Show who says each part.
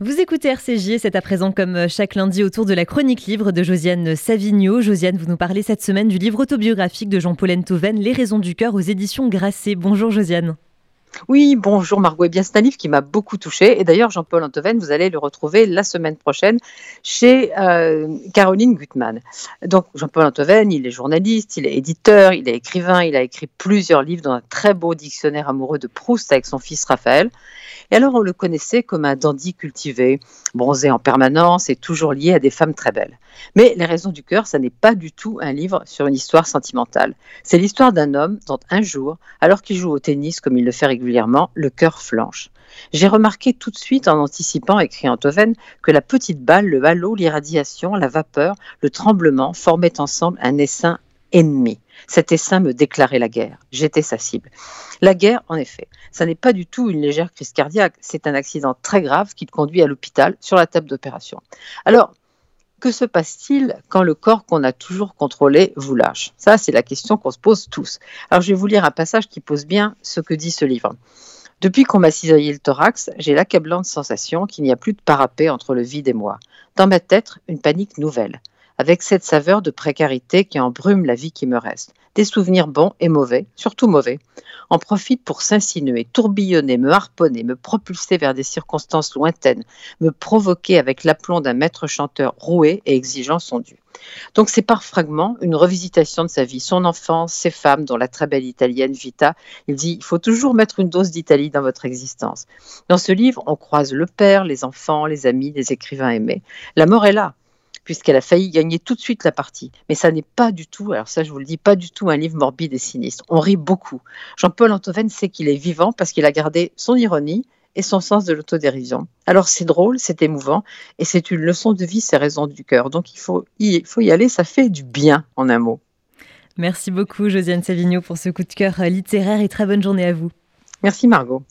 Speaker 1: Vous écoutez RCJ c'est à présent comme euh, chaque lundi autour de la chronique livre de Josiane Savigno. Josiane, vous nous parlez cette semaine du livre autobiographique de Jean-Paul Enthoven, Les raisons du cœur aux éditions Grasset. Bonjour Josiane.
Speaker 2: Oui, bonjour Margot. Eh bien, c'est un livre qui m'a beaucoup touché. Et d'ailleurs, Jean-Paul Enthoven, vous allez le retrouver la semaine prochaine chez euh, Caroline Gutmann. Donc, Jean-Paul Enthoven, il est journaliste, il est éditeur, il est écrivain, il a écrit plusieurs livres dans un très beau dictionnaire amoureux de Proust avec son fils Raphaël. Et alors, on le connaissait comme un dandy cultivé, bronzé en permanence et toujours lié à des femmes très belles. Mais Les raisons du cœur, ça n'est pas du tout un livre sur une histoire sentimentale. C'est l'histoire d'un homme dont un jour, alors qu'il joue au tennis comme il le fait régulièrement, le cœur flanche. J'ai remarqué tout de suite, en anticipant, écrit Antoven, que la petite balle, le halo, l'irradiation, la vapeur, le tremblement formaient ensemble un essaim ennemi. Cet essaim me déclarait la guerre. J'étais sa cible. La guerre, en effet, ça n'est pas du tout une légère crise cardiaque. C'est un accident très grave qui le conduit à l'hôpital sur la table d'opération. Alors, que se passe-t-il quand le corps qu'on a toujours contrôlé vous lâche? Ça, c'est la question qu'on se pose tous. Alors, je vais vous lire un passage qui pose bien ce que dit ce livre. Depuis qu'on m'a cisaillé le thorax, j'ai l'accablante sensation qu'il n'y a plus de parapet entre le vide et moi. Dans ma tête, une panique nouvelle avec cette saveur de précarité qui embrume la vie qui me reste. Des souvenirs bons et mauvais, surtout mauvais, en profitent pour s'insinuer, tourbillonner, me harponner, me propulser vers des circonstances lointaines, me provoquer avec l'aplomb d'un maître chanteur roué et exigeant son dû. Donc c'est par fragments une revisitation de sa vie, son enfance, ses femmes, dont la très belle italienne Vita. Il dit il faut toujours mettre une dose d'Italie dans votre existence. Dans ce livre, on croise le père, les enfants, les amis, les écrivains aimés. La mort est là, puisqu'elle a failli gagner tout de suite la partie. Mais ça n'est pas du tout, alors ça je vous le dis, pas du tout un livre morbide et sinistre. On rit beaucoup. Jean-Paul Antoven sait qu'il est vivant parce qu'il a gardé son ironie et son sens de l'autodérision. Alors c'est drôle, c'est émouvant et c'est une leçon de vie, c'est raison du cœur. Donc il faut, il faut y aller, ça fait du bien en un mot.
Speaker 1: Merci beaucoup Josiane Savigno pour ce coup de cœur littéraire et très bonne journée à vous.
Speaker 2: Merci Margot.